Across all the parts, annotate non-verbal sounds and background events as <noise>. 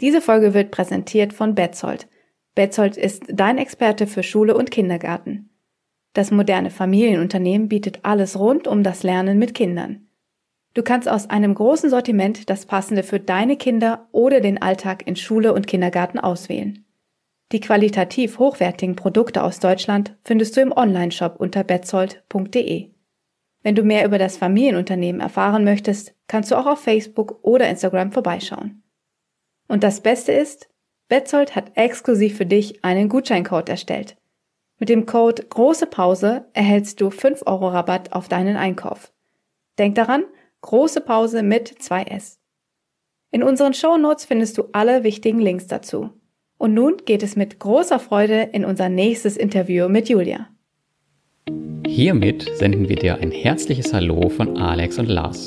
Diese Folge wird präsentiert von Betzold. Betzold ist dein Experte für Schule und Kindergarten. Das moderne Familienunternehmen bietet alles rund um das Lernen mit Kindern. Du kannst aus einem großen Sortiment das passende für deine Kinder oder den Alltag in Schule und Kindergarten auswählen. Die qualitativ hochwertigen Produkte aus Deutschland findest du im Onlineshop unter betzold.de. Wenn du mehr über das Familienunternehmen erfahren möchtest, kannst du auch auf Facebook oder Instagram vorbeischauen. Und das Beste ist, Betzold hat exklusiv für dich einen Gutscheincode erstellt. Mit dem Code Große Pause erhältst du 5 Euro Rabatt auf deinen Einkauf. Denk daran, Große Pause mit 2S. In unseren Show Notes findest du alle wichtigen Links dazu. Und nun geht es mit großer Freude in unser nächstes Interview mit Julia. Hiermit senden wir dir ein herzliches Hallo von Alex und Lars.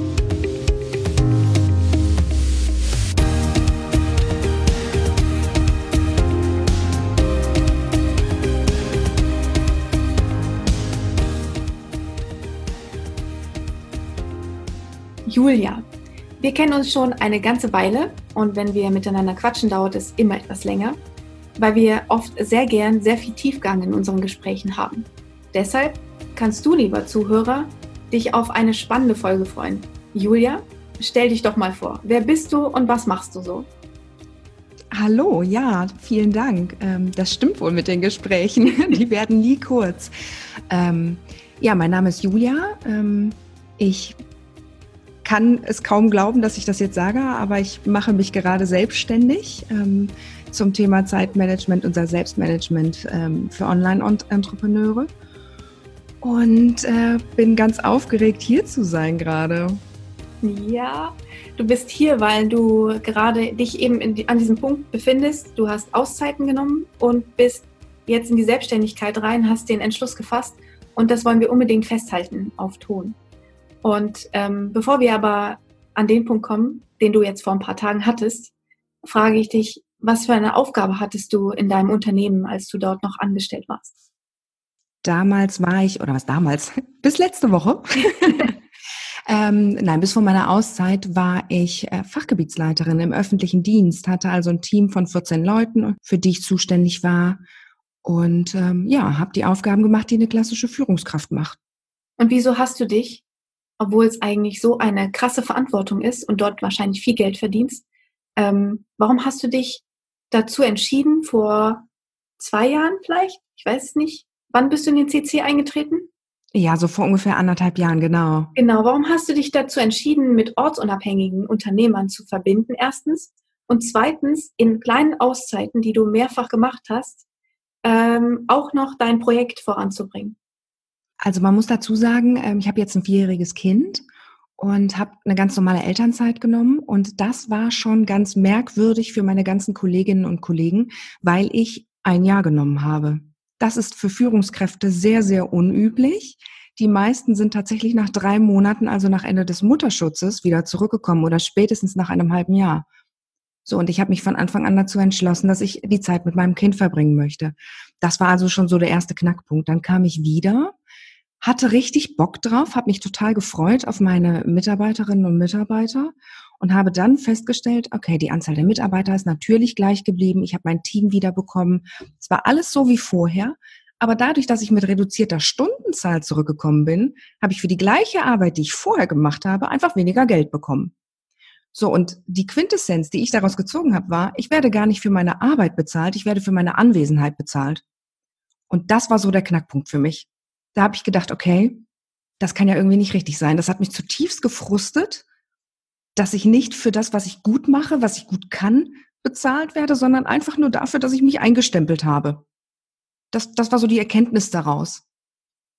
Julia. Wir kennen uns schon eine ganze Weile und wenn wir miteinander quatschen, dauert es immer etwas länger, weil wir oft sehr gern sehr viel Tiefgang in unseren Gesprächen haben. Deshalb kannst du, lieber Zuhörer, dich auf eine spannende Folge freuen. Julia, stell dich doch mal vor. Wer bist du und was machst du so? Hallo, ja, vielen Dank. Ähm, das stimmt wohl mit den Gesprächen. <laughs> Die werden nie kurz. Ähm, ja, mein Name ist Julia. Ähm, ich kann es kaum glauben, dass ich das jetzt sage, aber ich mache mich gerade selbstständig ähm, zum Thema Zeitmanagement, unser Selbstmanagement ähm, für Online-Entrepreneure. Und äh, bin ganz aufgeregt, hier zu sein gerade. Ja, du bist hier, weil du gerade dich eben die, an diesem Punkt befindest. Du hast Auszeiten genommen und bist jetzt in die Selbstständigkeit rein, hast den Entschluss gefasst. Und das wollen wir unbedingt festhalten auf Ton. Und ähm, bevor wir aber an den Punkt kommen, den du jetzt vor ein paar Tagen hattest, frage ich dich, was für eine Aufgabe hattest du in deinem Unternehmen, als du dort noch angestellt warst? Damals war ich, oder was damals? <laughs> Bis letzte Woche. <laughs> ähm, nein, bis vor meiner Auszeit war ich äh, Fachgebietsleiterin im öffentlichen Dienst, hatte also ein Team von 14 Leuten, für die ich zuständig war. Und ähm, ja, habe die Aufgaben gemacht, die eine klassische Führungskraft macht. Und wieso hast du dich obwohl es eigentlich so eine krasse Verantwortung ist und dort wahrscheinlich viel Geld verdienst. Ähm, warum hast du dich dazu entschieden, vor zwei Jahren vielleicht? Ich weiß es nicht. Wann bist du in den CC eingetreten? Ja, so vor ungefähr anderthalb Jahren, genau. Genau. Warum hast du dich dazu entschieden, mit ortsunabhängigen Unternehmern zu verbinden, erstens? Und zweitens, in kleinen Auszeiten, die du mehrfach gemacht hast, ähm, auch noch dein Projekt voranzubringen? Also man muss dazu sagen, ähm, ich habe jetzt ein vierjähriges Kind und habe eine ganz normale Elternzeit genommen. Und das war schon ganz merkwürdig für meine ganzen Kolleginnen und Kollegen, weil ich ein Jahr genommen habe. Das ist für Führungskräfte sehr, sehr unüblich. Die meisten sind tatsächlich nach drei Monaten, also nach Ende des Mutterschutzes, wieder zurückgekommen oder spätestens nach einem halben Jahr. So, und ich habe mich von Anfang an dazu entschlossen, dass ich die Zeit mit meinem Kind verbringen möchte. Das war also schon so der erste Knackpunkt. Dann kam ich wieder hatte richtig Bock drauf, habe mich total gefreut auf meine Mitarbeiterinnen und Mitarbeiter und habe dann festgestellt, okay, die Anzahl der Mitarbeiter ist natürlich gleich geblieben, ich habe mein Team wiederbekommen. Es war alles so wie vorher, aber dadurch, dass ich mit reduzierter Stundenzahl zurückgekommen bin, habe ich für die gleiche Arbeit, die ich vorher gemacht habe, einfach weniger Geld bekommen. So, und die Quintessenz, die ich daraus gezogen habe, war, ich werde gar nicht für meine Arbeit bezahlt, ich werde für meine Anwesenheit bezahlt. Und das war so der Knackpunkt für mich da habe ich gedacht, okay, das kann ja irgendwie nicht richtig sein. Das hat mich zutiefst gefrustet, dass ich nicht für das, was ich gut mache, was ich gut kann, bezahlt werde, sondern einfach nur dafür, dass ich mich eingestempelt habe. Das, das war so die Erkenntnis daraus,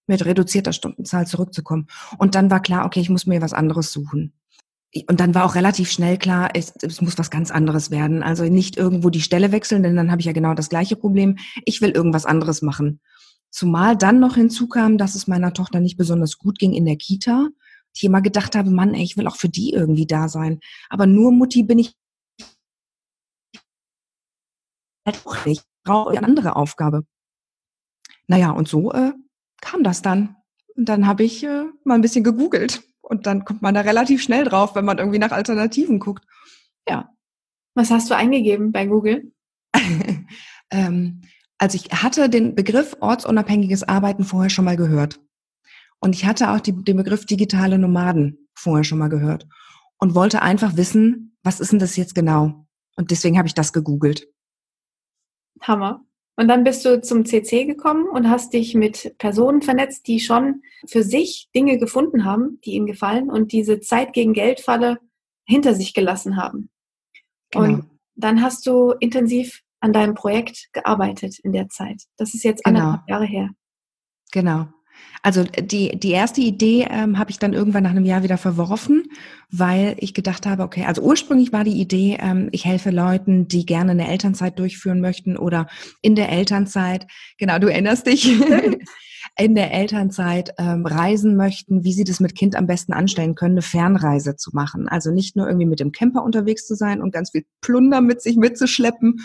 mit reduzierter Stundenzahl zurückzukommen. Und dann war klar, okay, ich muss mir was anderes suchen. Und dann war auch relativ schnell klar, es, es muss was ganz anderes werden. Also nicht irgendwo die Stelle wechseln, denn dann habe ich ja genau das gleiche Problem. Ich will irgendwas anderes machen. Zumal dann noch hinzukam, dass es meiner Tochter nicht besonders gut ging in der Kita. Ich immer gedacht habe, Mann, ey, ich will auch für die irgendwie da sein. Aber nur Mutti bin ich halt auch nicht. Ich brauche eine andere Aufgabe. Naja, und so äh, kam das dann. Und dann habe ich äh, mal ein bisschen gegoogelt. Und dann kommt man da relativ schnell drauf, wenn man irgendwie nach Alternativen guckt. Ja. Was hast du eingegeben bei Google? <laughs> ähm, also ich hatte den Begriff ortsunabhängiges Arbeiten vorher schon mal gehört. Und ich hatte auch die, den Begriff digitale Nomaden vorher schon mal gehört. Und wollte einfach wissen, was ist denn das jetzt genau? Und deswegen habe ich das gegoogelt. Hammer. Und dann bist du zum CC gekommen und hast dich mit Personen vernetzt, die schon für sich Dinge gefunden haben, die ihnen gefallen und diese Zeit gegen Geldfalle hinter sich gelassen haben. Genau. Und dann hast du intensiv an deinem Projekt gearbeitet in der Zeit. Das ist jetzt genau. anderthalb Jahre her. Genau. Also die, die erste Idee ähm, habe ich dann irgendwann nach einem Jahr wieder verworfen, weil ich gedacht habe, okay, also ursprünglich war die Idee, ähm, ich helfe Leuten, die gerne eine Elternzeit durchführen möchten oder in der Elternzeit, genau, du erinnerst dich, <laughs> in der Elternzeit ähm, reisen möchten, wie sie das mit Kind am besten anstellen können, eine Fernreise zu machen. Also nicht nur irgendwie mit dem Camper unterwegs zu sein und ganz viel Plunder mit sich mitzuschleppen,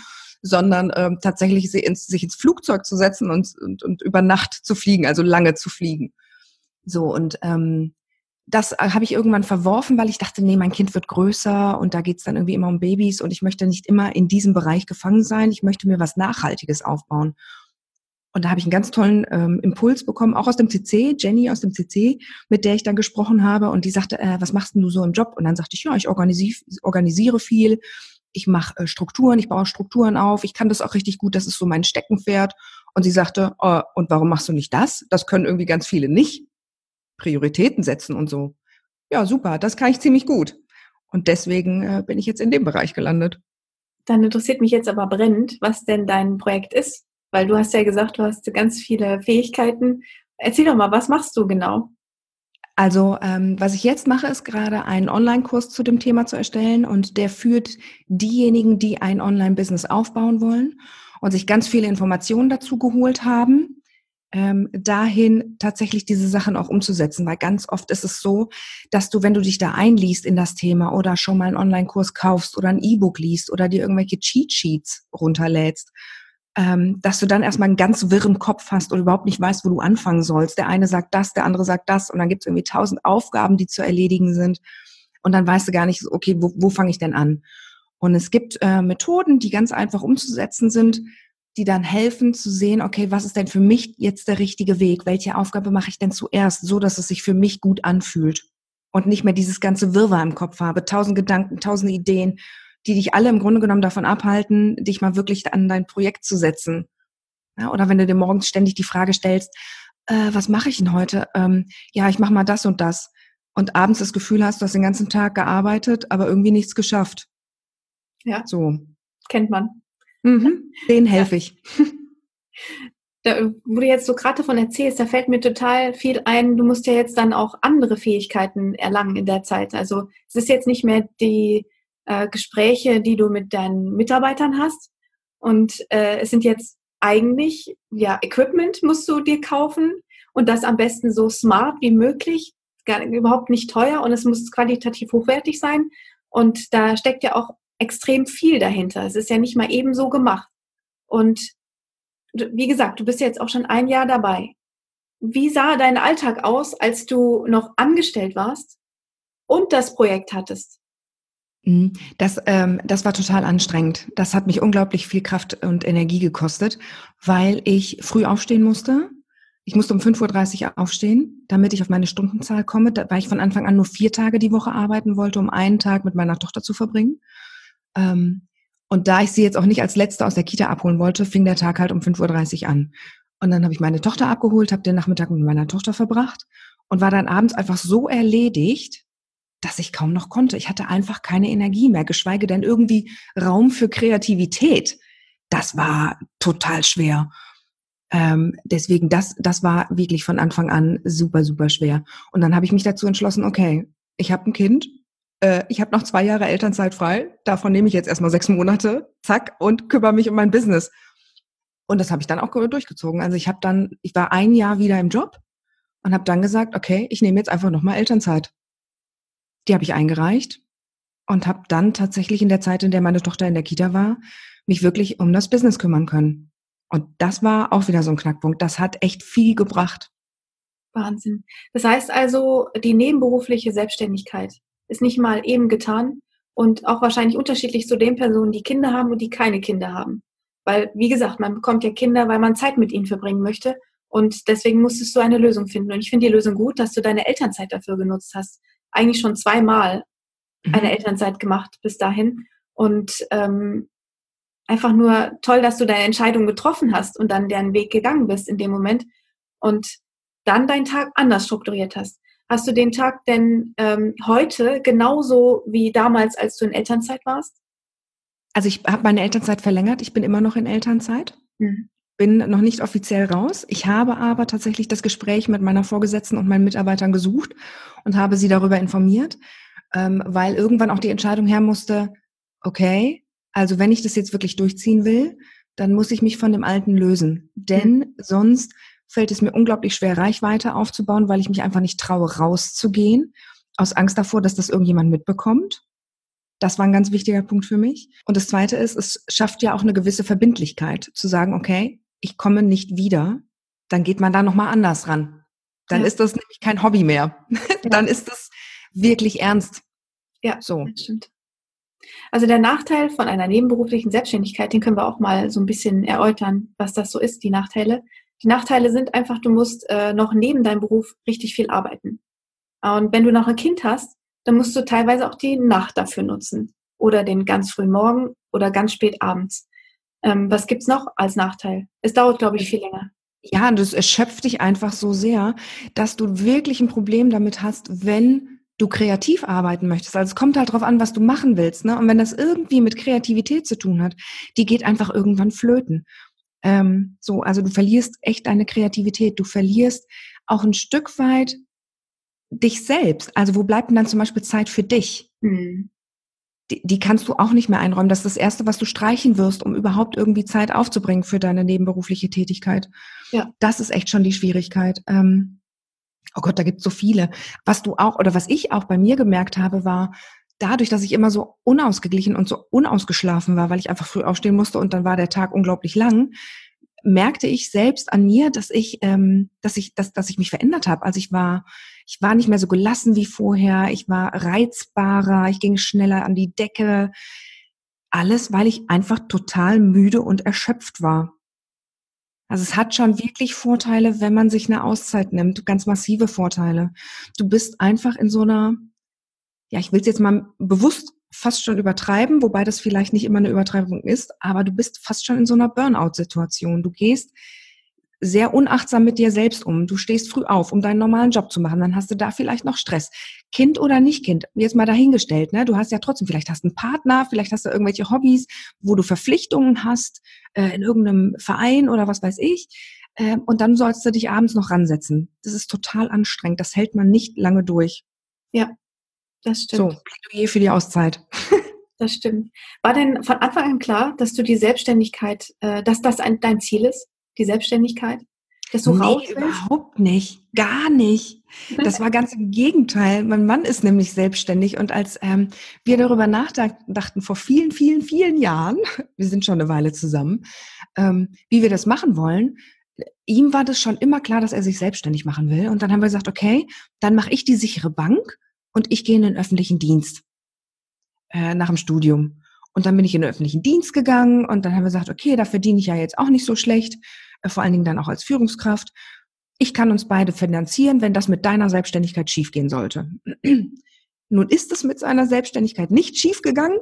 sondern ähm, tatsächlich sich ins, sich ins Flugzeug zu setzen und, und, und über Nacht zu fliegen, also lange zu fliegen. So und ähm, das äh, habe ich irgendwann verworfen, weil ich dachte, nee, mein Kind wird größer und da geht's dann irgendwie immer um Babys und ich möchte nicht immer in diesem Bereich gefangen sein. Ich möchte mir was Nachhaltiges aufbauen. Und da habe ich einen ganz tollen ähm, Impuls bekommen, auch aus dem CC, Jenny aus dem CC, mit der ich dann gesprochen habe. Und die sagte, äh, was machst denn du so im Job? Und dann sagte ich, ja, ich organisiere viel, ich mache äh, Strukturen, ich baue Strukturen auf, ich kann das auch richtig gut, das ist so mein Steckenpferd. Und sie sagte, oh, und warum machst du nicht das? Das können irgendwie ganz viele nicht. Prioritäten setzen und so. Ja, super, das kann ich ziemlich gut. Und deswegen äh, bin ich jetzt in dem Bereich gelandet. Dann interessiert mich jetzt aber brennend, was denn dein Projekt ist. Weil du hast ja gesagt, du hast ganz viele Fähigkeiten. Erzähl doch mal, was machst du genau? Also ähm, was ich jetzt mache, ist gerade einen Online-Kurs zu dem Thema zu erstellen und der führt diejenigen, die ein Online-Business aufbauen wollen und sich ganz viele Informationen dazu geholt haben, ähm, dahin tatsächlich diese Sachen auch umzusetzen, weil ganz oft ist es so, dass du, wenn du dich da einliest in das Thema oder schon mal einen Online-Kurs kaufst oder ein E-Book liest oder dir irgendwelche Cheat-Sheets runterlädst, ähm, dass du dann erstmal einen ganz wirren Kopf hast und überhaupt nicht weißt, wo du anfangen sollst. Der eine sagt das, der andere sagt das und dann gibt es irgendwie tausend Aufgaben, die zu erledigen sind und dann weißt du gar nicht, okay, wo, wo fange ich denn an? Und es gibt äh, Methoden, die ganz einfach umzusetzen sind, die dann helfen zu sehen, okay, was ist denn für mich jetzt der richtige Weg? Welche Aufgabe mache ich denn zuerst, so dass es sich für mich gut anfühlt und nicht mehr dieses ganze Wirrwarr im Kopf habe, tausend Gedanken, tausend Ideen die dich alle im Grunde genommen davon abhalten, dich mal wirklich an dein Projekt zu setzen. Ja, oder wenn du dir morgens ständig die Frage stellst, äh, was mache ich denn heute? Ähm, ja, ich mache mal das und das. Und abends das Gefühl hast, du hast den ganzen Tag gearbeitet, aber irgendwie nichts geschafft. Ja. So. Kennt man. Mhm, denen helfe ja. ich. <laughs> Da, wo du jetzt so gerade davon erzählst, da fällt mir total viel ein, du musst ja jetzt dann auch andere Fähigkeiten erlangen in der Zeit. Also es ist jetzt nicht mehr die äh, Gespräche, die du mit deinen Mitarbeitern hast. Und äh, es sind jetzt eigentlich, ja, Equipment musst du dir kaufen und das am besten so smart wie möglich, gar, überhaupt nicht teuer und es muss qualitativ hochwertig sein. Und da steckt ja auch extrem viel dahinter. Es ist ja nicht mal eben so gemacht. Und wie gesagt, du bist jetzt auch schon ein Jahr dabei. Wie sah dein Alltag aus, als du noch angestellt warst und das Projekt hattest? Mhm. Das, ähm, das war total anstrengend. Das hat mich unglaublich viel Kraft und Energie gekostet, weil ich früh aufstehen musste. Ich musste um 5.30 Uhr aufstehen, damit ich auf meine Stundenzahl komme, weil ich von Anfang an nur vier Tage die Woche arbeiten wollte, um einen Tag mit meiner Tochter zu verbringen. Ähm, und da ich sie jetzt auch nicht als Letzte aus der Kita abholen wollte, fing der Tag halt um 5.30 Uhr an. Und dann habe ich meine Tochter abgeholt, habe den Nachmittag mit meiner Tochter verbracht und war dann abends einfach so erledigt, dass ich kaum noch konnte. Ich hatte einfach keine Energie mehr, geschweige denn irgendwie Raum für Kreativität. Das war total schwer. Ähm, deswegen, das, das war wirklich von Anfang an super, super schwer. Und dann habe ich mich dazu entschlossen, okay, ich habe ein Kind, äh, ich habe noch zwei Jahre Elternzeit frei, davon nehme ich jetzt erstmal sechs Monate, zack, und kümmere mich um mein Business. Und das habe ich dann auch durchgezogen. Also ich habe dann, ich war ein Jahr wieder im Job und habe dann gesagt, okay, ich nehme jetzt einfach nochmal Elternzeit. Die habe ich eingereicht und habe dann tatsächlich in der Zeit, in der meine Tochter in der Kita war, mich wirklich um das Business kümmern können. Und das war auch wieder so ein Knackpunkt. Das hat echt viel gebracht. Wahnsinn. Das heißt also, die nebenberufliche Selbstständigkeit ist nicht mal eben getan und auch wahrscheinlich unterschiedlich zu den Personen, die Kinder haben und die keine Kinder haben. Weil, wie gesagt, man bekommt ja Kinder, weil man Zeit mit ihnen verbringen möchte. Und deswegen musstest du eine Lösung finden. Und ich finde die Lösung gut, dass du deine Elternzeit dafür genutzt hast. Eigentlich schon zweimal mhm. eine Elternzeit gemacht bis dahin. Und ähm, einfach nur toll, dass du deine Entscheidung getroffen hast und dann deren Weg gegangen bist in dem Moment und dann deinen Tag anders strukturiert hast. Hast du den Tag denn ähm, heute genauso wie damals, als du in Elternzeit warst? Also ich habe meine Elternzeit verlängert. Ich bin immer noch in Elternzeit. Mhm. Bin noch nicht offiziell raus. Ich habe aber tatsächlich das Gespräch mit meiner Vorgesetzten und meinen Mitarbeitern gesucht und habe sie darüber informiert, ähm, weil irgendwann auch die Entscheidung her musste, okay, also wenn ich das jetzt wirklich durchziehen will, dann muss ich mich von dem Alten lösen. Denn mhm. sonst fällt es mir unglaublich schwer, Reichweite aufzubauen, weil ich mich einfach nicht traue, rauszugehen, aus Angst davor, dass das irgendjemand mitbekommt. Das war ein ganz wichtiger Punkt für mich. Und das Zweite ist, es schafft ja auch eine gewisse Verbindlichkeit, zu sagen, okay, ich komme nicht wieder, dann geht man da nochmal anders ran. Dann ja. ist das nämlich kein Hobby mehr. <laughs> Ja. dann ist das wirklich ernst. Ja, so. stimmt. Also der Nachteil von einer nebenberuflichen Selbstständigkeit, den können wir auch mal so ein bisschen erläutern, was das so ist, die Nachteile. Die Nachteile sind einfach, du musst äh, noch neben deinem Beruf richtig viel arbeiten. Und wenn du noch ein Kind hast, dann musst du teilweise auch die Nacht dafür nutzen. Oder den ganz frühen Morgen oder ganz spät abends. Ähm, was gibt's noch als Nachteil? Es dauert, glaube ich, viel länger. Ja, das erschöpft dich einfach so sehr, dass du wirklich ein Problem damit hast, wenn du kreativ arbeiten möchtest. Also es kommt halt drauf an, was du machen willst. Ne? Und wenn das irgendwie mit Kreativität zu tun hat, die geht einfach irgendwann flöten. Ähm, so, also du verlierst echt deine Kreativität. Du verlierst auch ein Stück weit dich selbst. Also wo bleibt denn dann zum Beispiel Zeit für dich? Mhm. Die, die kannst du auch nicht mehr einräumen. Das ist das Erste, was du streichen wirst, um überhaupt irgendwie Zeit aufzubringen für deine nebenberufliche Tätigkeit. Ja. Das ist echt schon die Schwierigkeit. Ähm, oh Gott, da gibt es so viele. Was du auch oder was ich auch bei mir gemerkt habe, war, dadurch, dass ich immer so unausgeglichen und so unausgeschlafen war, weil ich einfach früh aufstehen musste und dann war der Tag unglaublich lang, merkte ich selbst an mir, dass ich, ähm, dass ich, dass, dass ich mich verändert habe. Also ich war, ich war nicht mehr so gelassen wie vorher. Ich war reizbarer. Ich ging schneller an die Decke. Alles, weil ich einfach total müde und erschöpft war. Also es hat schon wirklich Vorteile, wenn man sich eine Auszeit nimmt, ganz massive Vorteile. Du bist einfach in so einer, ja, ich will es jetzt mal bewusst fast schon übertreiben, wobei das vielleicht nicht immer eine Übertreibung ist, aber du bist fast schon in so einer Burnout-Situation. Du gehst sehr unachtsam mit dir selbst um. Du stehst früh auf, um deinen normalen Job zu machen. Dann hast du da vielleicht noch Stress. Kind oder nicht Kind, jetzt mal dahingestellt. Ne? Du hast ja trotzdem, vielleicht hast du einen Partner, vielleicht hast du irgendwelche Hobbys, wo du Verpflichtungen hast äh, in irgendeinem Verein oder was weiß ich. Äh, und dann sollst du dich abends noch ransetzen. Das ist total anstrengend. Das hält man nicht lange durch. Ja, das stimmt. So, Plädoyer für die Auszeit. <laughs> Das stimmt. War denn von Anfang an klar, dass du die Selbstständigkeit, äh, dass das ein, dein Ziel ist? Die Selbstständigkeit? Dass du nee, überhaupt nicht. Gar nicht. Das <laughs> war ganz im Gegenteil. Mein Mann ist nämlich selbstständig und als ähm, wir darüber nachdachten vor vielen, vielen, vielen Jahren, <laughs> wir sind schon eine Weile zusammen, ähm, wie wir das machen wollen, ihm war das schon immer klar, dass er sich selbstständig machen will. Und dann haben wir gesagt, okay, dann mache ich die sichere Bank und ich gehe in den öffentlichen Dienst äh, nach dem Studium. Und dann bin ich in den öffentlichen Dienst gegangen und dann haben wir gesagt, okay, da verdiene ich ja jetzt auch nicht so schlecht. Äh, vor allen Dingen dann auch als Führungskraft. Ich kann uns beide finanzieren, wenn das mit deiner Selbstständigkeit schiefgehen sollte. <clears throat> nun ist es mit seiner Selbstständigkeit nicht schiefgegangen.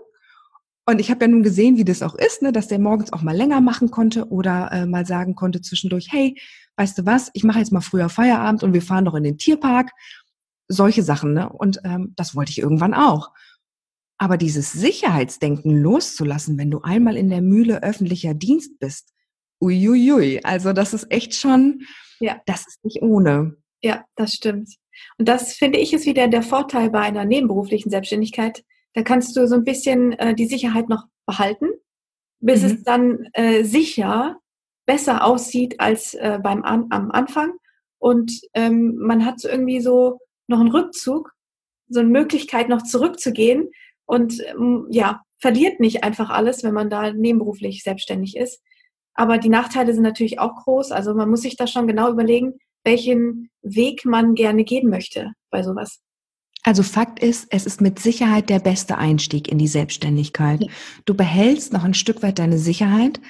Und ich habe ja nun gesehen, wie das auch ist, ne, dass der morgens auch mal länger machen konnte oder äh, mal sagen konnte zwischendurch, hey, weißt du was, ich mache jetzt mal früher Feierabend und wir fahren noch in den Tierpark. Solche Sachen, ne? Und ähm, das wollte ich irgendwann auch. Aber dieses Sicherheitsdenken loszulassen, wenn du einmal in der Mühle öffentlicher Dienst bist, uiuiui. Also das ist echt schon, ja. das ist nicht ohne. Ja, das stimmt. Und das finde ich ist wieder der Vorteil bei einer nebenberuflichen Selbstständigkeit. Da kannst du so ein bisschen äh, die Sicherheit noch behalten, bis mhm. es dann äh, sicher besser aussieht als äh, beim An am Anfang. Und ähm, man hat so irgendwie so noch einen Rückzug, so eine Möglichkeit noch zurückzugehen und ähm, ja, verliert nicht einfach alles, wenn man da nebenberuflich selbstständig ist. Aber die Nachteile sind natürlich auch groß. Also man muss sich da schon genau überlegen, welchen Weg man gerne gehen möchte bei sowas. Also Fakt ist, es ist mit Sicherheit der beste Einstieg in die Selbstständigkeit. Ja. Du behältst noch ein Stück weit deine Sicherheit.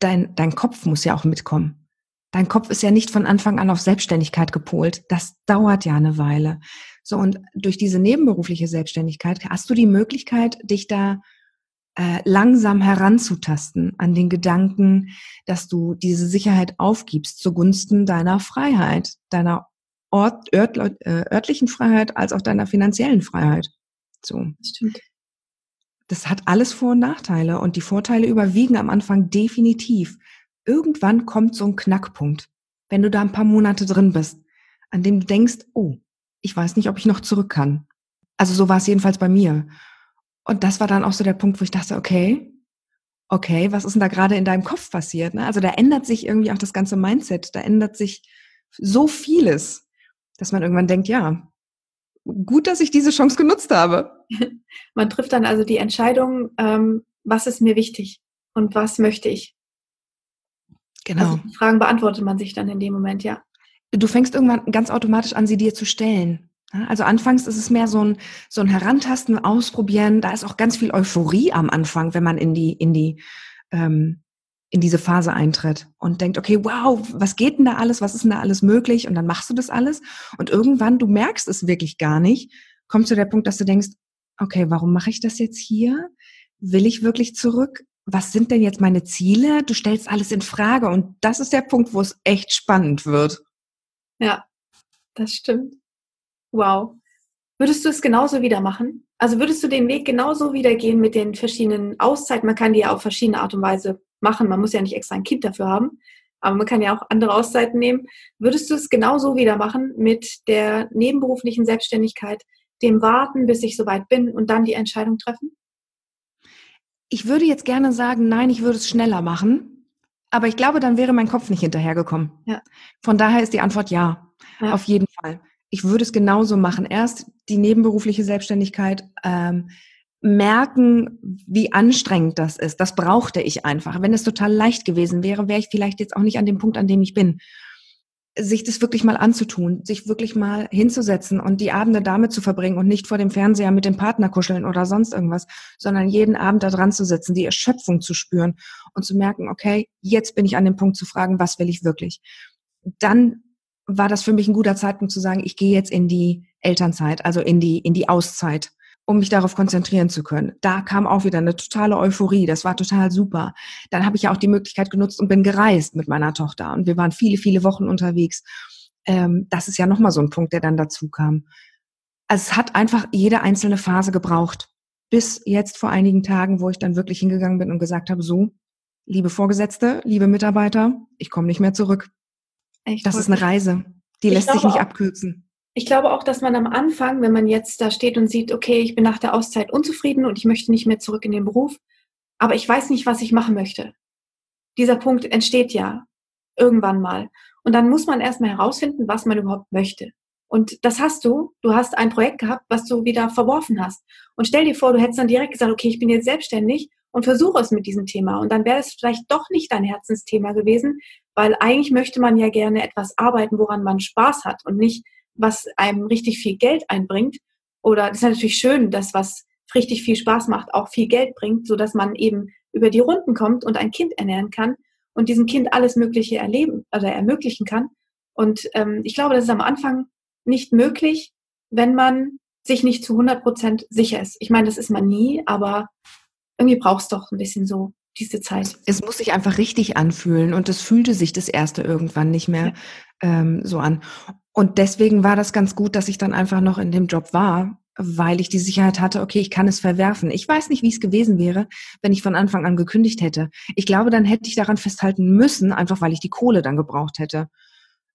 Dein, dein Kopf muss ja auch mitkommen. Dein Kopf ist ja nicht von Anfang an auf Selbstständigkeit gepolt. Das dauert ja eine Weile. So, und durch diese nebenberufliche Selbstständigkeit hast du die Möglichkeit, dich da langsam heranzutasten an den Gedanken, dass du diese Sicherheit aufgibst zugunsten deiner Freiheit, deiner Ort, ört, äh, örtlichen Freiheit als auch deiner finanziellen Freiheit. So. Das stimmt. Das hat alles Vor- und Nachteile und die Vorteile überwiegen am Anfang definitiv. Irgendwann kommt so ein Knackpunkt, wenn du da ein paar Monate drin bist, an dem du denkst, oh, ich weiß nicht, ob ich noch zurück kann. Also so war es jedenfalls bei mir. Und das war dann auch so der Punkt, wo ich dachte, okay, okay, was ist denn da gerade in deinem Kopf passiert? Ne? Also da ändert sich irgendwie auch das ganze Mindset, da ändert sich so vieles dass man irgendwann denkt, ja, gut, dass ich diese Chance genutzt habe. <laughs> Man trifft dann also die Entscheidung, ähm, was ist mir wichtig und was möchte ich. Genau. Also Fragen beantwortet man sich dann in dem Moment, ja. Du fängst irgendwann ganz automatisch an, sie dir zu stellen. Also anfangs ist es mehr so ein, so ein Herantasten, Ausprobieren. Da ist auch ganz viel Euphorie am Anfang, wenn man in die, in die ähm, in diese Phase eintritt und denkt, okay, wow, was geht denn da alles? Was ist denn da alles möglich? Und dann machst du das alles. Und irgendwann, du merkst es wirklich gar nicht, kommst zu der Punkt, dass du denkst, okay, warum mache ich das jetzt hier? Will ich wirklich zurück? Was sind denn jetzt meine Ziele? Du stellst alles in Frage. Und das ist der Punkt, wo es echt spannend wird. Ja, das stimmt. Wow. Würdest du es genauso wieder machen? Also würdest du den Weg genauso wieder gehen mit den verschiedenen Auszeiten? Man kann die ja auf verschiedene Art und Weise machen. Man muss ja nicht extra ein Kind dafür haben, aber man kann ja auch andere Auszeiten nehmen. Würdest du es genauso wieder machen mit der nebenberuflichen Selbstständigkeit, dem Warten, bis ich soweit bin und dann die Entscheidung treffen? Ich würde jetzt gerne sagen, nein, ich würde es schneller machen, aber ich glaube, dann wäre mein Kopf nicht hinterhergekommen. Ja. Von daher ist die Antwort ja, ja. auf jeden Fall. Ich würde es genauso machen. Erst die nebenberufliche Selbstständigkeit, ähm, merken, wie anstrengend das ist. Das brauchte ich einfach. Wenn es total leicht gewesen wäre, wäre ich vielleicht jetzt auch nicht an dem Punkt, an dem ich bin. Sich das wirklich mal anzutun, sich wirklich mal hinzusetzen und die Abende damit zu verbringen und nicht vor dem Fernseher mit dem Partner kuscheln oder sonst irgendwas, sondern jeden Abend da dran zu sitzen, die Erschöpfung zu spüren und zu merken, okay, jetzt bin ich an dem Punkt zu fragen, was will ich wirklich? Dann war das für mich ein guter Zeitpunkt zu sagen, ich gehe jetzt in die Elternzeit, also in die, in die Auszeit um mich darauf konzentrieren zu können. Da kam auch wieder eine totale Euphorie. Das war total super. Dann habe ich ja auch die Möglichkeit genutzt und bin gereist mit meiner Tochter. Und wir waren viele, viele Wochen unterwegs. Ähm, das ist ja nochmal so ein Punkt, der dann dazu kam. Also es hat einfach jede einzelne Phase gebraucht. Bis jetzt vor einigen Tagen, wo ich dann wirklich hingegangen bin und gesagt habe, so, liebe Vorgesetzte, liebe Mitarbeiter, ich komme nicht mehr zurück. Echt das ist eine Reise. Die lässt sich nicht abkürzen ich glaube auch, dass man am Anfang, wenn man jetzt da steht und sieht, okay, ich bin nach der Auszeit unzufrieden und ich möchte nicht mehr zurück in den Beruf, aber ich weiß nicht, was ich machen möchte. Dieser Punkt entsteht ja irgendwann mal. Und dann muss man erstmal herausfinden, was man überhaupt möchte. Und das hast du. Du hast ein Projekt gehabt, was du wieder verworfen hast. Und stell dir vor, du hättest dann direkt gesagt, okay, ich bin jetzt selbstständig und versuche es mit diesem Thema. Und dann wäre es vielleicht doch nicht dein Herzensthema gewesen, weil eigentlich möchte man ja gerne etwas arbeiten, woran man Spaß hat und nicht was einem richtig viel Geld einbringt. Oder das ist natürlich schön, dass was richtig viel Spaß macht, auch viel Geld bringt, so dass man eben über die Runden kommt und ein Kind ernähren kann und diesem Kind alles Mögliche erleben oder ermöglichen kann. Und ähm, ich glaube, das ist am Anfang nicht möglich, wenn man sich nicht zu 100 Prozent sicher ist. Ich meine, das ist man nie, aber irgendwie braucht es doch ein bisschen so diese Zeit. Es muss sich einfach richtig anfühlen und es fühlte sich das erste irgendwann nicht mehr ja. ähm, so an. Und deswegen war das ganz gut, dass ich dann einfach noch in dem Job war, weil ich die Sicherheit hatte, okay, ich kann es verwerfen. Ich weiß nicht, wie es gewesen wäre, wenn ich von Anfang an gekündigt hätte. Ich glaube, dann hätte ich daran festhalten müssen, einfach weil ich die Kohle dann gebraucht hätte.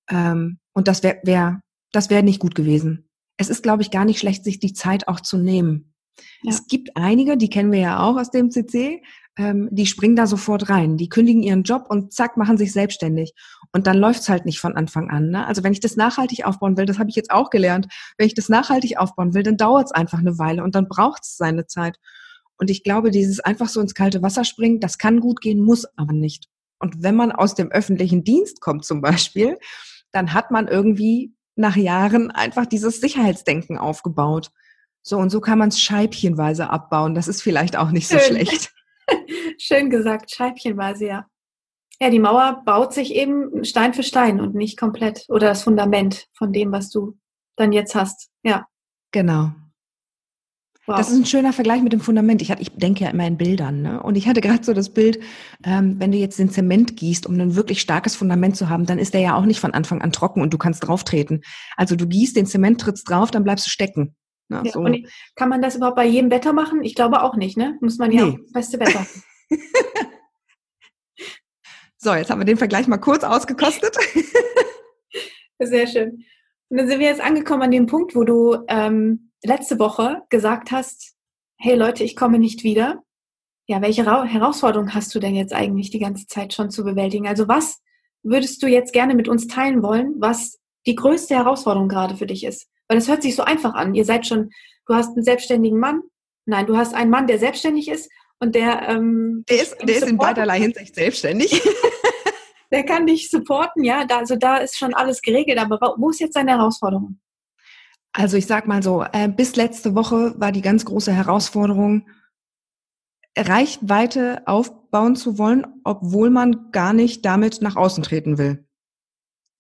Ähm, und das wäre wär, das wäre nicht gut gewesen. Es ist, glaube ich, gar nicht schlecht, sich die Zeit auch zu nehmen. Ja. Es gibt einige, die kennen wir ja auch aus dem CC, ähm, die springen da sofort rein. Die kündigen ihren Job und zack, machen sich selbstständig. Und dann läuft's halt nicht von Anfang an. Ne? Also wenn ich das nachhaltig aufbauen will, das habe ich jetzt auch gelernt, wenn ich das nachhaltig aufbauen will, dann dauert's einfach eine Weile und dann braucht's seine Zeit. Und ich glaube, dieses einfach so ins kalte Wasser springen, das kann gut gehen, muss aber nicht. Und wenn man aus dem öffentlichen Dienst kommt zum Beispiel, dann hat man irgendwie nach Jahren einfach dieses Sicherheitsdenken aufgebaut. So und so kann man es scheibchenweise abbauen. Das ist vielleicht auch nicht so Schön. schlecht. <laughs> Schön gesagt, scheibchenweise, ja. Ja, die Mauer baut sich eben Stein für Stein und nicht komplett oder das Fundament von dem, was du dann jetzt hast. Ja. Genau. Wow. Das ist ein schöner Vergleich mit dem Fundament. Ich, hatte, ich denke ja immer in Bildern. Ne? Und ich hatte gerade so das Bild, ähm, wenn du jetzt den Zement gießt, um ein wirklich starkes Fundament zu haben, dann ist der ja auch nicht von Anfang an trocken und du kannst drauf treten. Also du gießt den Zement, trittst drauf, dann bleibst du stecken. Na, ja, so. kann man das überhaupt bei jedem Wetter machen? Ich glaube auch nicht, ne? Muss man ja nee. das beste Wetter. <laughs> so, jetzt haben wir den Vergleich mal kurz ausgekostet. <laughs> Sehr schön. Und dann sind wir jetzt angekommen an dem Punkt, wo du ähm, letzte Woche gesagt hast, hey Leute, ich komme nicht wieder. Ja, welche Ra Herausforderungen hast du denn jetzt eigentlich die ganze Zeit schon zu bewältigen? Also was würdest du jetzt gerne mit uns teilen wollen, was die größte Herausforderung gerade für dich ist? Weil das hört sich so einfach an. Ihr seid schon, du hast einen selbstständigen Mann. Nein, du hast einen Mann, der selbstständig ist und der. Ähm, der ist, der ist in beiderlei Hinsicht selbstständig. <laughs> der kann dich supporten, ja. Da, also da ist schon alles geregelt. Aber wo ist jetzt deine Herausforderung? Also ich sag mal so, äh, bis letzte Woche war die ganz große Herausforderung, Reichweite aufbauen zu wollen, obwohl man gar nicht damit nach außen treten will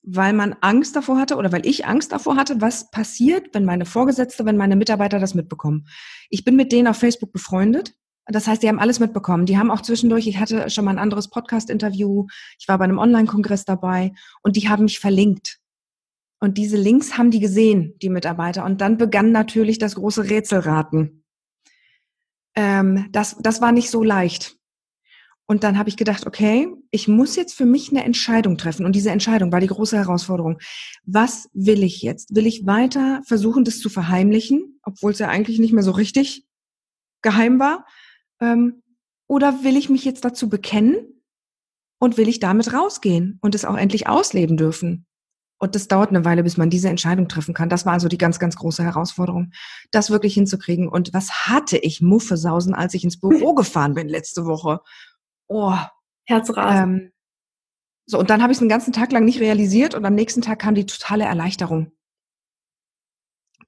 weil man Angst davor hatte oder weil ich Angst davor hatte, was passiert, wenn meine Vorgesetzte, wenn meine Mitarbeiter das mitbekommen. Ich bin mit denen auf Facebook befreundet. Das heißt, die haben alles mitbekommen. Die haben auch zwischendurch, ich hatte schon mal ein anderes Podcast-Interview, ich war bei einem Online-Kongress dabei und die haben mich verlinkt. Und diese Links haben die gesehen, die Mitarbeiter. Und dann begann natürlich das große Rätselraten. Ähm, das, das war nicht so leicht. Und dann habe ich gedacht, okay, ich muss jetzt für mich eine Entscheidung treffen. Und diese Entscheidung war die große Herausforderung. Was will ich jetzt? Will ich weiter versuchen, das zu verheimlichen, obwohl es ja eigentlich nicht mehr so richtig geheim war? Ähm, oder will ich mich jetzt dazu bekennen und will ich damit rausgehen und es auch endlich ausleben dürfen? Und das dauert eine Weile, bis man diese Entscheidung treffen kann. Das war also die ganz, ganz große Herausforderung, das wirklich hinzukriegen. Und was hatte ich Muffesausen, als ich ins Büro <laughs> gefahren bin letzte Woche? Oh, Herzrasen. Ähm, so, und dann habe ich es den ganzen Tag lang nicht realisiert und am nächsten Tag kam die totale Erleichterung.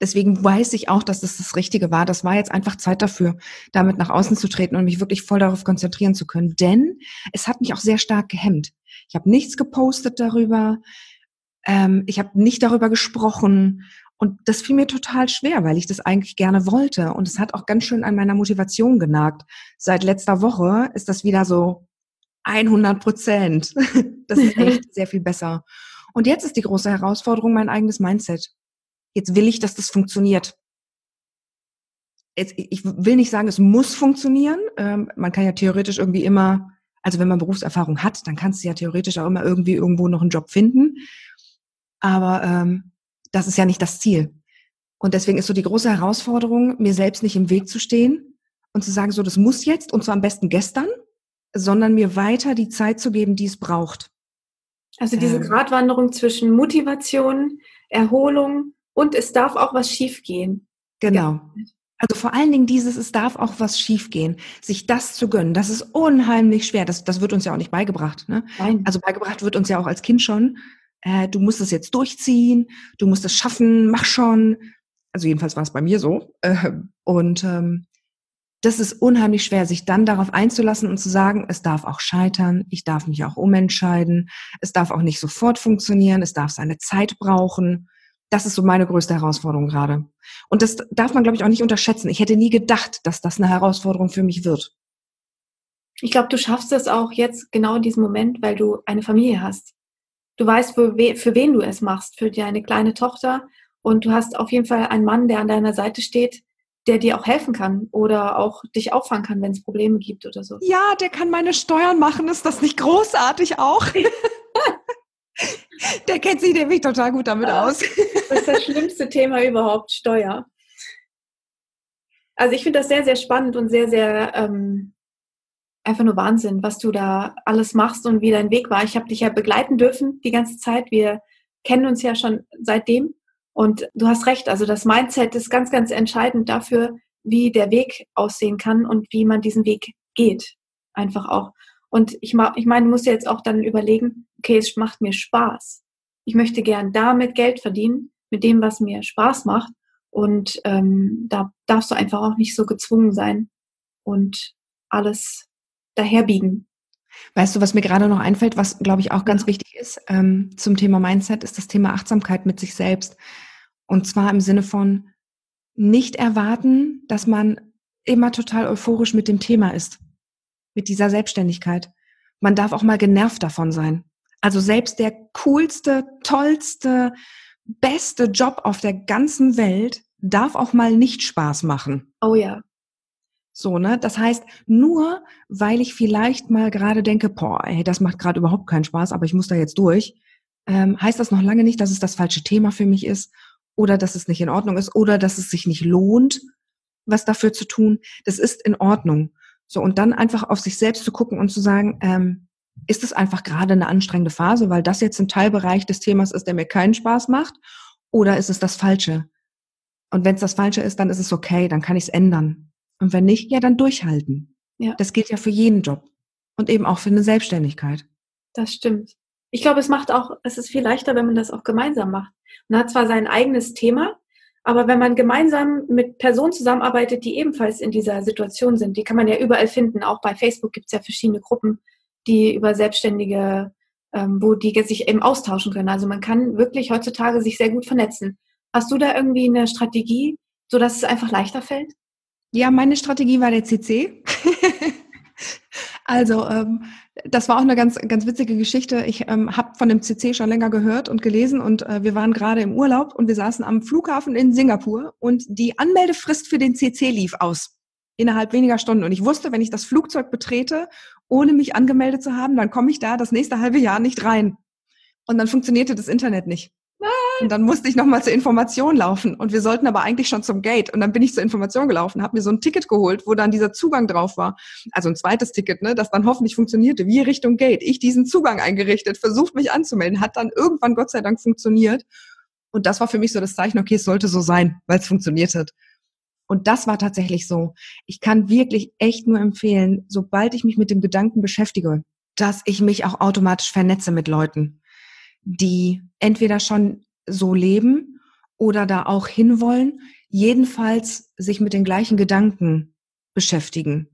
Deswegen weiß ich auch, dass das das Richtige war. Das war jetzt einfach Zeit dafür, damit nach außen zu treten und mich wirklich voll darauf konzentrieren zu können. Denn es hat mich auch sehr stark gehemmt. Ich habe nichts gepostet darüber. Ähm, ich habe nicht darüber gesprochen. Und das fiel mir total schwer, weil ich das eigentlich gerne wollte. Und es hat auch ganz schön an meiner Motivation genagt. Seit letzter Woche ist das wieder so 100 Prozent. <laughs> Das ist echt <laughs> sehr viel besser. Und jetzt ist die große Herausforderung mein eigenes Mindset. Jetzt will ich, dass das funktioniert. Jetzt, ich will nicht sagen, es muss funktionieren. Ähm, man kann ja theoretisch irgendwie immer, also wenn man Berufserfahrung hat, dann kannst du ja theoretisch auch immer irgendwie irgendwo noch einen Job finden. Aber ähm, das ist ja nicht das Ziel. Und deswegen ist so die große Herausforderung, mir selbst nicht im Weg zu stehen und zu sagen, so, das muss jetzt und zwar am besten gestern, sondern mir weiter die Zeit zu geben, die es braucht. Also diese ähm. Gratwanderung zwischen Motivation, Erholung und es darf auch was schiefgehen. Genau. Also vor allen Dingen dieses, es darf auch was schiefgehen. Sich das zu gönnen, das ist unheimlich schwer. Das, das wird uns ja auch nicht beigebracht. Ne? Nein. Also beigebracht wird uns ja auch als Kind schon, äh, du musst es jetzt durchziehen, du musst es schaffen, mach schon. Also jedenfalls war es bei mir so. Äh, und ähm, das ist unheimlich schwer, sich dann darauf einzulassen und zu sagen, es darf auch scheitern, ich darf mich auch umentscheiden, es darf auch nicht sofort funktionieren, es darf seine Zeit brauchen. Das ist so meine größte Herausforderung gerade. Und das darf man, glaube ich, auch nicht unterschätzen. Ich hätte nie gedacht, dass das eine Herausforderung für mich wird. Ich glaube, du schaffst es auch jetzt genau in diesem Moment, weil du eine Familie hast du weißt, für, we für wen du es machst, für deine kleine Tochter. Und du hast auf jeden Fall einen Mann, der an deiner Seite steht, der dir auch helfen kann oder auch dich auffangen kann, wenn es Probleme gibt oder so. Ja, der kann meine Steuern machen. Ist das nicht großartig auch? <laughs> der kennt sich nämlich total gut damit aus. das ist das schlimmste Thema überhaupt, Steuer. Also ich finde das sehr, sehr spannend und sehr, sehr ähm, einfach nur Wahnsinn, was du da alles machst und wie dein Weg war. Ich habe dich ja begleiten dürfen die ganze Zeit. Wir kennen uns ja schon seitdem. Und du hast recht, also das Mindset ist ganz, ganz entscheidend dafür, wie der Weg aussehen kann und wie man diesen Weg geht. Einfach auch. Und ich, ich meine, du musst jetzt auch dann überlegen, okay, es macht mir Spaß. Ich möchte gern damit Geld verdienen, mit dem, was mir Spaß macht. Und ähm, da darfst du einfach auch nicht so gezwungen sein und alles daherbiegen. Weißt du, was mir gerade noch einfällt, was glaube ich auch ganz wichtig ist ähm, zum Thema Mindset, ist das Thema Achtsamkeit mit sich selbst. Und zwar im Sinne von nicht erwarten, dass man immer total euphorisch mit dem Thema ist, mit dieser Selbstständigkeit. Man darf auch mal genervt davon sein. Also selbst der coolste, tollste, beste Job auf der ganzen Welt darf auch mal nicht Spaß machen. Oh ja. So, ne? Das heißt, nur weil ich vielleicht mal gerade denke, boah, ey, das macht gerade überhaupt keinen Spaß, aber ich muss da jetzt durch, ähm, heißt das noch lange nicht, dass es das falsche Thema für mich ist oder dass es nicht in Ordnung ist oder dass es sich nicht lohnt, was dafür zu tun. Das ist in Ordnung. So, und dann einfach auf sich selbst zu gucken und zu sagen, ähm, ist es einfach gerade eine anstrengende Phase, weil das jetzt ein Teilbereich des Themas ist, der mir keinen Spaß macht, oder ist es das Falsche? Und wenn es das Falsche ist, dann ist es okay, dann kann ich es ändern. Und wenn nicht, ja, dann durchhalten. Ja. Das gilt ja für jeden Job und eben auch für eine Selbstständigkeit. Das stimmt. Ich glaube, es macht auch, es ist viel leichter, wenn man das auch gemeinsam macht. Man hat zwar sein eigenes Thema, aber wenn man gemeinsam mit Personen zusammenarbeitet, die ebenfalls in dieser Situation sind, die kann man ja überall finden. Auch bei Facebook gibt es ja verschiedene Gruppen, die über Selbstständige, ähm, wo die sich eben austauschen können. Also man kann wirklich heutzutage sich sehr gut vernetzen. Hast du da irgendwie eine Strategie, sodass es einfach leichter fällt? Ja, meine Strategie war der CC. <laughs> also ähm, das war auch eine ganz, ganz witzige Geschichte. Ich ähm, habe von dem CC schon länger gehört und gelesen und äh, wir waren gerade im Urlaub und wir saßen am Flughafen in Singapur und die Anmeldefrist für den CC lief aus innerhalb weniger Stunden. Und ich wusste, wenn ich das Flugzeug betrete, ohne mich angemeldet zu haben, dann komme ich da das nächste halbe Jahr nicht rein. Und dann funktionierte das Internet nicht. Und dann musste ich nochmal zur Information laufen. Und wir sollten aber eigentlich schon zum Gate. Und dann bin ich zur Information gelaufen, habe mir so ein Ticket geholt, wo dann dieser Zugang drauf war. Also ein zweites Ticket, ne, das dann hoffentlich funktionierte. wie Richtung Gate. Ich diesen Zugang eingerichtet, versucht mich anzumelden, hat dann irgendwann Gott sei Dank funktioniert. Und das war für mich so das Zeichen, okay, es sollte so sein, weil es funktioniert hat. Und das war tatsächlich so. Ich kann wirklich echt nur empfehlen, sobald ich mich mit dem Gedanken beschäftige, dass ich mich auch automatisch vernetze mit Leuten, die entweder schon so leben oder da auch hinwollen, jedenfalls sich mit den gleichen Gedanken beschäftigen.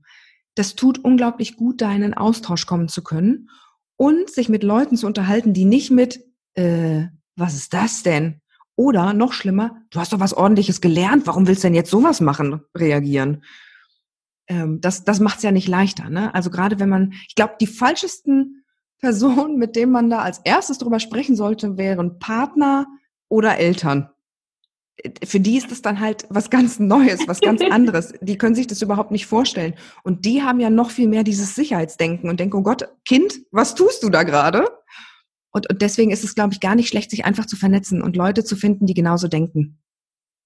Das tut unglaublich gut, da in einen Austausch kommen zu können und sich mit Leuten zu unterhalten, die nicht mit, äh, was ist das denn? Oder noch schlimmer, du hast doch was ordentliches gelernt, warum willst du denn jetzt sowas machen, reagieren? Ähm, das das macht es ja nicht leichter. Ne? Also gerade wenn man, ich glaube, die falschesten Personen, mit denen man da als erstes drüber sprechen sollte, wären Partner oder Eltern. Für die ist das dann halt was ganz Neues, was ganz <laughs> anderes. Die können sich das überhaupt nicht vorstellen. Und die haben ja noch viel mehr dieses Sicherheitsdenken und denken, oh Gott, Kind, was tust du da gerade? Und, und deswegen ist es, glaube ich, gar nicht schlecht, sich einfach zu vernetzen und Leute zu finden, die genauso denken.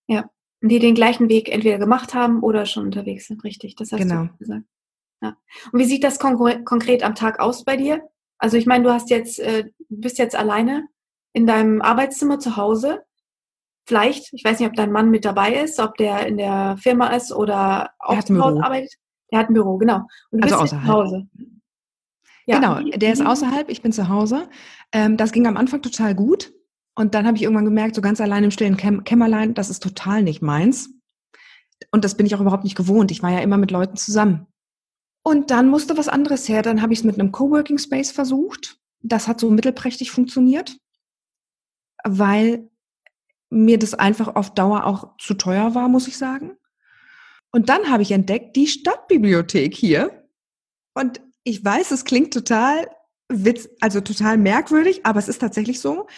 Ja, die den gleichen Weg entweder gemacht haben oder schon unterwegs sind, richtig. Das hast genau. du gesagt. Ja. Und wie sieht das konkret am Tag aus bei dir? Also ich meine, du hast jetzt, äh, bist jetzt alleine in deinem Arbeitszimmer zu Hause. Vielleicht, ich weiß nicht, ob dein Mann mit dabei ist, ob der in der Firma ist oder auch zu Hause arbeitet. Der hat ein Büro, genau. Und du also bist außerhalb. zu Hause. Ja. Genau, der ist außerhalb, ich bin zu Hause. Ähm, das ging am Anfang total gut. Und dann habe ich irgendwann gemerkt, so ganz allein im stillen Käm Kämmerlein, das ist total nicht meins. Und das bin ich auch überhaupt nicht gewohnt. Ich war ja immer mit Leuten zusammen. Und dann musste was anderes her. Dann habe ich es mit einem Coworking Space versucht. Das hat so mittelprächtig funktioniert, weil mir das einfach auf Dauer auch zu teuer war, muss ich sagen. Und dann habe ich entdeckt, die Stadtbibliothek hier. Und ich weiß, es klingt total witz, also total merkwürdig, aber es ist tatsächlich so.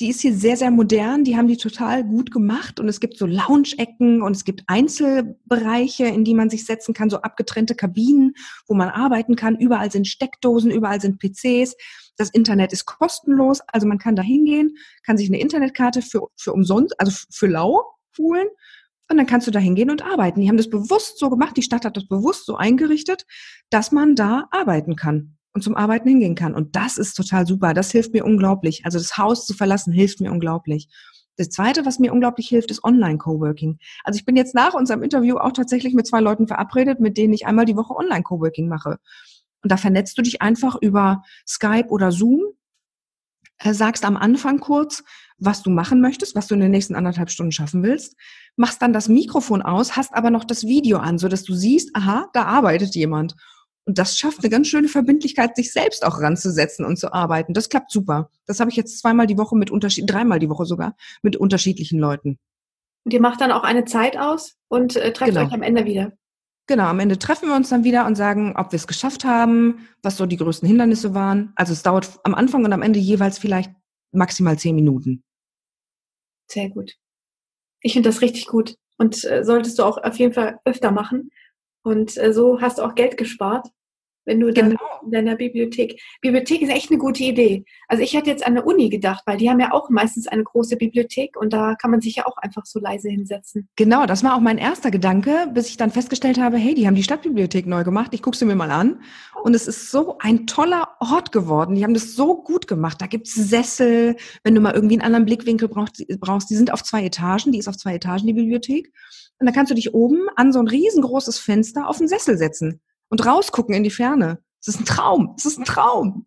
Die ist hier sehr, sehr modern. Die haben die total gut gemacht und es gibt so Lounge-Ecken und es gibt Einzelbereiche, in die man sich setzen kann, so abgetrennte Kabinen, wo man arbeiten kann. Überall sind Steckdosen, überall sind PCs. Das Internet ist kostenlos, also man kann da hingehen, kann sich eine Internetkarte für, für umsonst, also für lau holen Und dann kannst du da hingehen und arbeiten. Die haben das bewusst so gemacht, die Stadt hat das bewusst so eingerichtet, dass man da arbeiten kann und zum Arbeiten hingehen kann. Und das ist total super. Das hilft mir unglaublich. Also das Haus zu verlassen hilft mir unglaublich. Das Zweite, was mir unglaublich hilft, ist Online-Coworking. Also ich bin jetzt nach unserem Interview auch tatsächlich mit zwei Leuten verabredet, mit denen ich einmal die Woche Online-Coworking mache. Und da vernetzt du dich einfach über Skype oder Zoom, äh, sagst am Anfang kurz, was du machen möchtest, was du in den nächsten anderthalb Stunden schaffen willst, machst dann das Mikrofon aus, hast aber noch das Video an, so dass du siehst, aha, da arbeitet jemand. Und das schafft eine ganz schöne Verbindlichkeit, sich selbst auch ranzusetzen und zu arbeiten. Das klappt super. Das habe ich jetzt zweimal die Woche mit Unterschied, dreimal die Woche sogar mit unterschiedlichen Leuten. Und ihr macht dann auch eine Zeit aus und äh, trefft genau. euch am Ende wieder. Genau, am Ende treffen wir uns dann wieder und sagen, ob wir es geschafft haben, was so die größten Hindernisse waren. Also es dauert am Anfang und am Ende jeweils vielleicht maximal zehn Minuten. Sehr gut. Ich finde das richtig gut und äh, solltest du auch auf jeden Fall öfter machen. Und äh, so hast du auch Geld gespart wenn du dann genau. in deiner Bibliothek. Bibliothek ist echt eine gute Idee. Also ich hätte jetzt an der Uni gedacht, weil die haben ja auch meistens eine große Bibliothek und da kann man sich ja auch einfach so leise hinsetzen. Genau, das war auch mein erster Gedanke, bis ich dann festgestellt habe, hey, die haben die Stadtbibliothek neu gemacht. Ich gucke sie mir mal an. Und es ist so ein toller Ort geworden. Die haben das so gut gemacht. Da gibt's Sessel, wenn du mal irgendwie einen anderen Blickwinkel brauchst, brauchst. Die sind auf zwei Etagen, die ist auf zwei Etagen, die Bibliothek. Und da kannst du dich oben an so ein riesengroßes Fenster auf den Sessel setzen und rausgucken in die Ferne. Es ist ein Traum. Es ist ein Traum.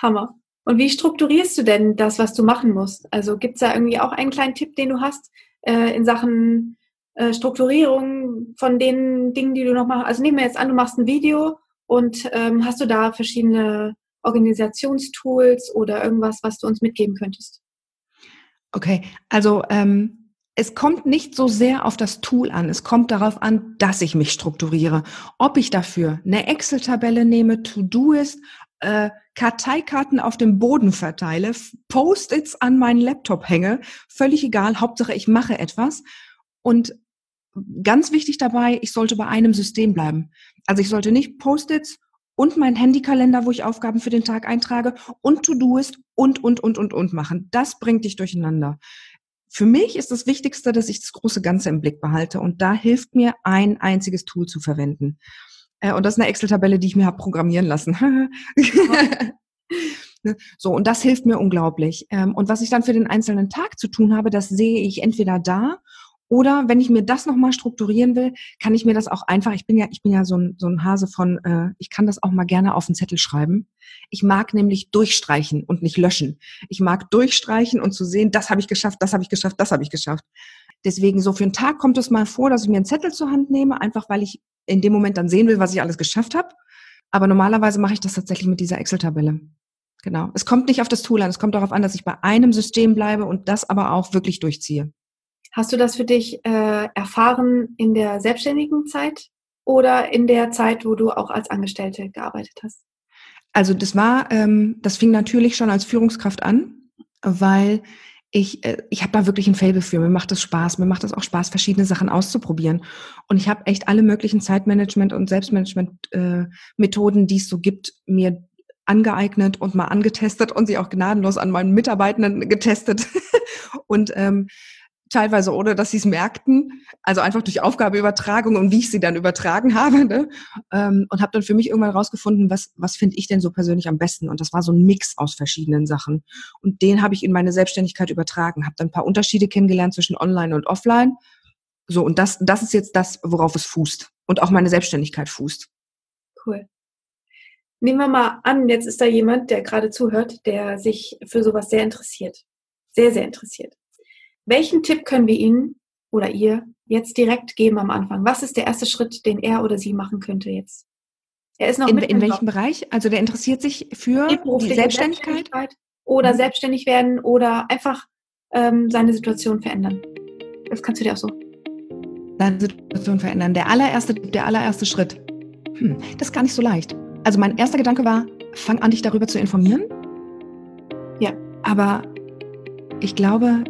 Hammer. Und wie strukturierst du denn das, was du machen musst? Also gibt es da irgendwie auch einen kleinen Tipp, den du hast äh, in Sachen äh, Strukturierung von den Dingen, die du noch machst? Also nehmen wir jetzt an, du machst ein Video und ähm, hast du da verschiedene Organisationstools oder irgendwas, was du uns mitgeben könntest? Okay, also ähm, es kommt nicht so sehr auf das Tool an. Es kommt darauf an, dass ich mich strukturiere. Ob ich dafür eine Excel-Tabelle nehme, To-Do-Ist, äh, Karteikarten auf dem Boden verteile, Post-its an meinen Laptop hänge, völlig egal. Hauptsache, ich mache etwas. Und ganz wichtig dabei, ich sollte bei einem System bleiben. Also ich sollte nicht Post-its und mein Handykalender, wo ich Aufgaben für den Tag eintrage und To-Do ist und, und, und, und, und machen. Das bringt dich durcheinander. Für mich ist das Wichtigste, dass ich das große Ganze im Blick behalte und da hilft mir ein einziges Tool zu verwenden. Äh, und das ist eine Excel-Tabelle, die ich mir habe programmieren lassen. <laughs> So, und das hilft mir unglaublich. Ähm, und was ich dann für den einzelnen Tag zu tun habe, das sehe ich entweder da oder wenn ich mir das nochmal strukturieren will, kann ich mir das auch einfach, ich bin ja, ich bin ja so ein, so ein Hase von, äh, ich kann das auch mal gerne auf den Zettel schreiben. Ich mag nämlich durchstreichen und nicht löschen. Ich mag durchstreichen und zu sehen, das habe ich geschafft, das habe ich geschafft, das habe ich geschafft. Deswegen so für einen Tag kommt es mal vor, dass ich mir einen Zettel zur Hand nehme, einfach weil ich in dem Moment dann sehen will, was ich alles geschafft habe. Aber normalerweise mache ich das tatsächlich mit dieser Excel-Tabelle. Genau. Es kommt nicht auf das Tool an, es kommt darauf an, dass ich bei einem System bleibe und das aber auch wirklich durchziehe. Hast du das für dich äh, erfahren in der selbstständigen Zeit oder in der Zeit, wo du auch als Angestellte gearbeitet hast? Also das war, ähm, das fing natürlich schon als Führungskraft an, weil ich, äh, ich habe da wirklich ein Fable für. Mir macht es Spaß. Mir macht es auch Spaß, verschiedene Sachen auszuprobieren. Und ich habe echt alle möglichen Zeitmanagement- und Selbstmanagement-Methoden, äh, die es so gibt, mir angeeignet und mal angetestet und sie auch gnadenlos an meinen Mitarbeitenden getestet. <laughs> und ähm, teilweise ohne, dass sie es merkten, also einfach durch Aufgabeübertragung und wie ich sie dann übertragen <laughs> habe. Ne? Ähm, und habe dann für mich irgendwann rausgefunden, was, was finde ich denn so persönlich am besten. Und das war so ein Mix aus verschiedenen Sachen. Und den habe ich in meine Selbstständigkeit übertragen, habe dann ein paar Unterschiede kennengelernt zwischen Online und Offline. So, und das, das ist jetzt das, worauf es fußt. Und auch meine Selbstständigkeit fußt. Cool. Nehmen wir mal an, jetzt ist da jemand, der gerade zuhört, der sich für sowas sehr interessiert. Sehr, sehr interessiert. Welchen Tipp können wir Ihnen oder ihr jetzt direkt geben am Anfang? Was ist der erste Schritt, den er oder sie machen könnte jetzt? Er ist noch in, in welchem Bereich? Also der interessiert sich für die Selbstständigkeit? Selbstständigkeit oder mhm. selbstständig werden oder einfach ähm, seine Situation verändern. Das kannst du dir auch so. Seine Situation verändern. Der allererste, der allererste Schritt. Hm, das ist gar nicht so leicht. Also mein erster Gedanke war, fang an, dich darüber zu informieren. Ja. Aber ich glaube,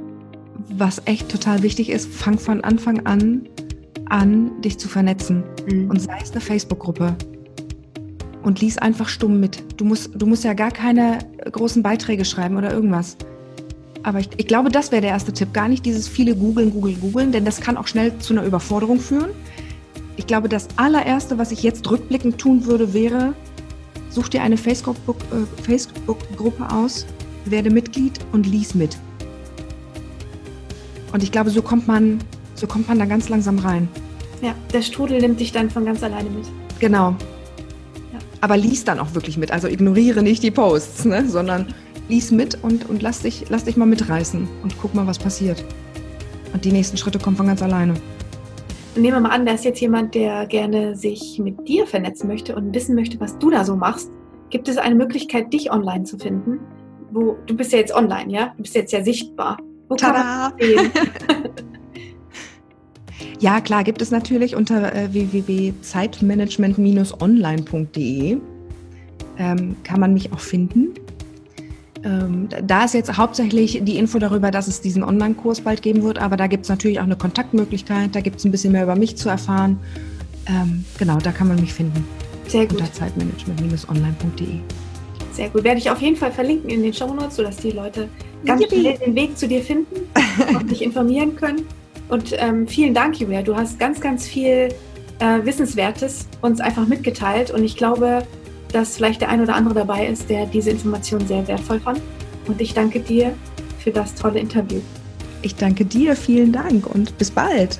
was echt total wichtig ist, fang von Anfang an an, dich zu vernetzen. Mhm. Und sei es eine Facebook-Gruppe. Und lies einfach stumm mit. Du musst, du musst ja gar keine großen Beiträge schreiben oder irgendwas. Aber ich, ich glaube, das wäre der erste Tipp. Gar nicht dieses viele googeln, googeln, googeln, denn das kann auch schnell zu einer Überforderung führen. Ich glaube, das allererste, was ich jetzt rückblickend tun würde, wäre, such dir eine Facebook-Gruppe äh, Facebook aus, werde Mitglied und lies mit. Und ich glaube, so kommt man, so kommt man da ganz langsam rein. Ja, der Strudel nimmt dich dann von ganz alleine mit. Genau. Ja. Aber lies dann auch wirklich mit. Also ignoriere nicht die Posts, ne? sondern lies mit und, und lass, dich, lass dich mal mitreißen und guck mal, was passiert. Und die nächsten Schritte kommen von ganz alleine. Nehmen wir mal an, da ist jetzt jemand, der gerne sich mit dir vernetzen möchte und wissen möchte, was du da so machst. Gibt es eine Möglichkeit, dich online zu finden? Wo, du bist ja jetzt online, ja? Du bist jetzt ja sichtbar. Wo Tada! <laughs> ja, klar, gibt es natürlich unter äh, www.zeitmanagement-online.de. Ähm, kann man mich auch finden. Ähm, da ist jetzt hauptsächlich die Info darüber, dass es diesen Online-Kurs bald geben wird, aber da gibt es natürlich auch eine Kontaktmöglichkeit, da gibt es ein bisschen mehr über mich zu erfahren. Ähm, genau, da kann man mich finden. Sehr gut. Unter zeitmanagement-online.de. Sehr gut. Werde ich auf jeden Fall verlinken in den Show Notes, sodass die Leute ganz Yippie. schnell den Weg zu dir finden <laughs> und dich informieren können. Und ähm, vielen Dank, Julia. Du hast ganz, ganz viel äh, Wissenswertes uns einfach mitgeteilt. Und ich glaube, dass vielleicht der ein oder andere dabei ist, der diese Information sehr wertvoll fand. Und ich danke dir für das tolle Interview. Ich danke dir, vielen Dank und bis bald.